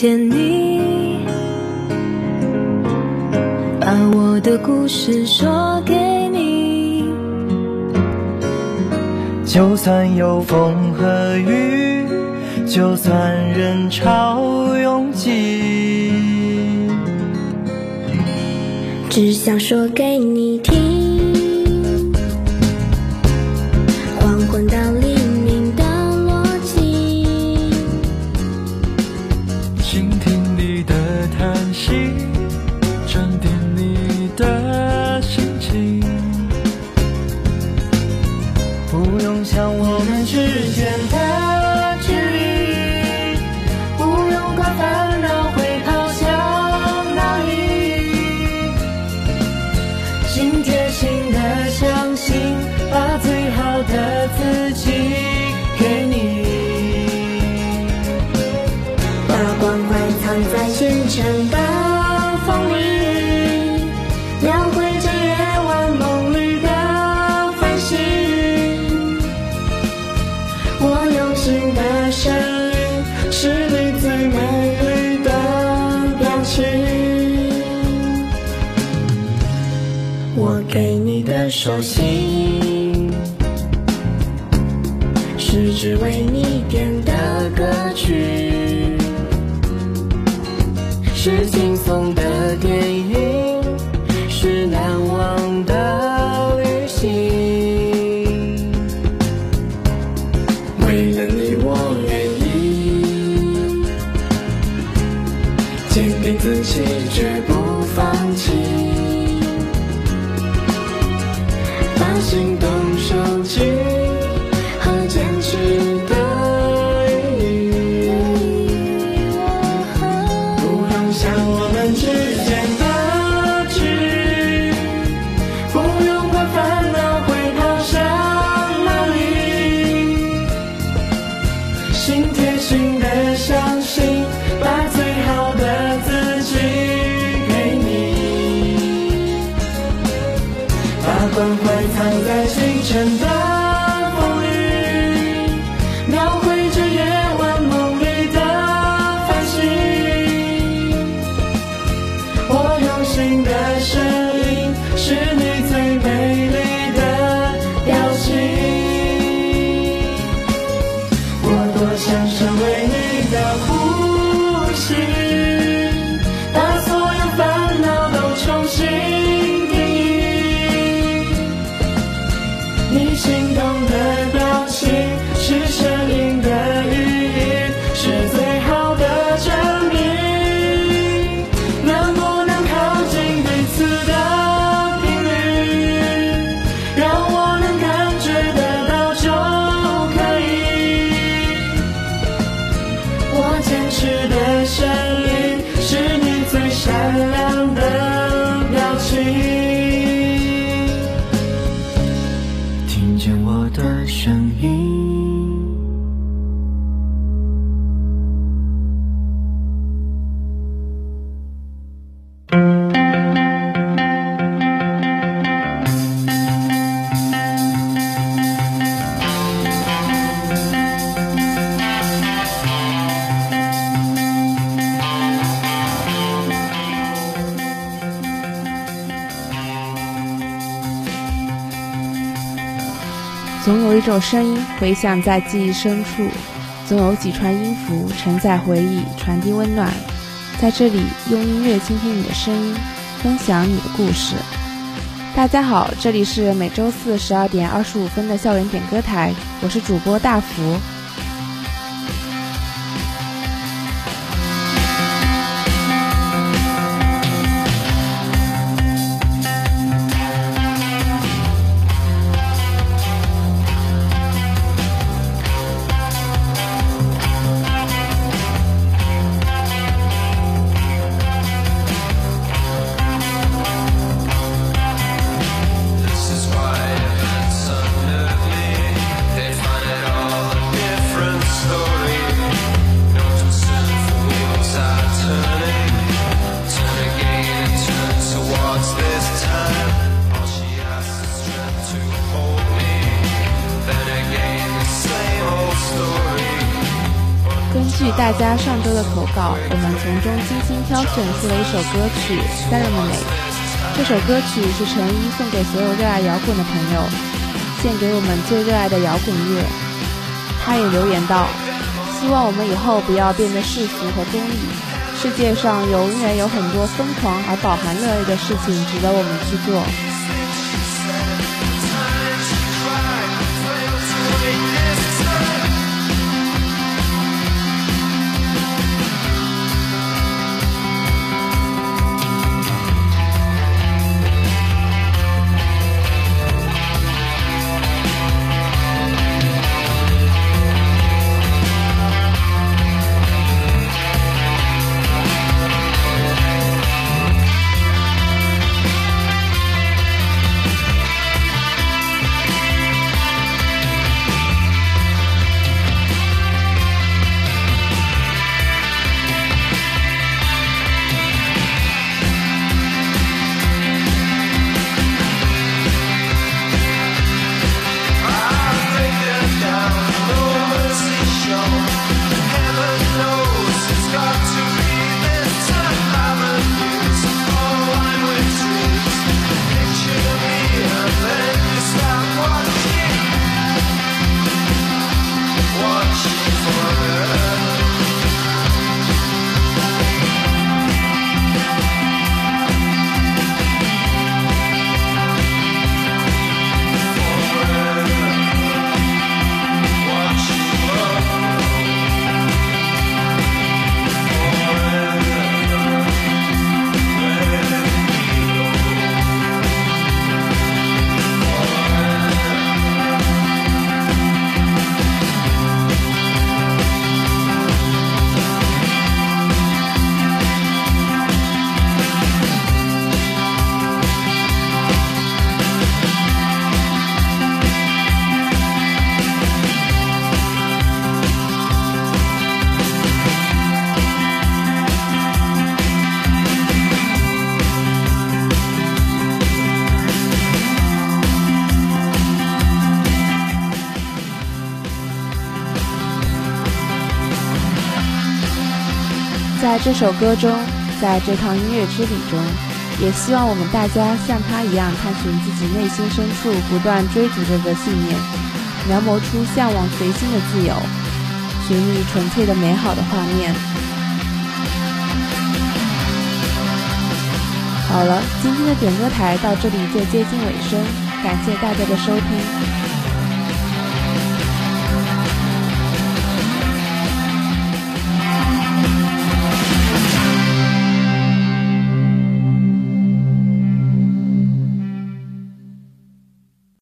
见你，把我的故事说给你。就算有风和雨，就算人潮拥挤，只想说给你听。在清晨的风里描绘着夜晚梦里的繁星我用心的声音是你最美丽的表情。我给你的手心是只为你点的歌曲。是轻松的电影，是难忘的旅行。为了你，我愿意坚定自己，绝不放弃。把心动收起把关怀。藏在清晨的总有一种声音回响在记忆深处，总有几串音符承载回忆，传递温暖。在这里，用音乐倾听你的声音，分享你的故事。大家好，这里是每周四十二点二十五分的校园点歌台，我是主播大福。根据大家上周的投稿，我们从中精心挑选出了一首歌曲《Ceremony》。这首歌曲是陈一送给所有热爱摇滚的朋友，献给我们最热爱的摇滚乐。他也留言道：“希望我们以后不要变得世俗和功利，世界上永远有很多疯狂而饱含热爱的事情值得我们去做。”在这首歌中，在这趟音乐之旅中，也希望我们大家像他一样，探寻自己内心深处不断追逐着的信念，描摹出向往随心的自由，寻觅纯粹的美好的画面。好了，今天的点歌台到这里就接近尾声，感谢大家的收听。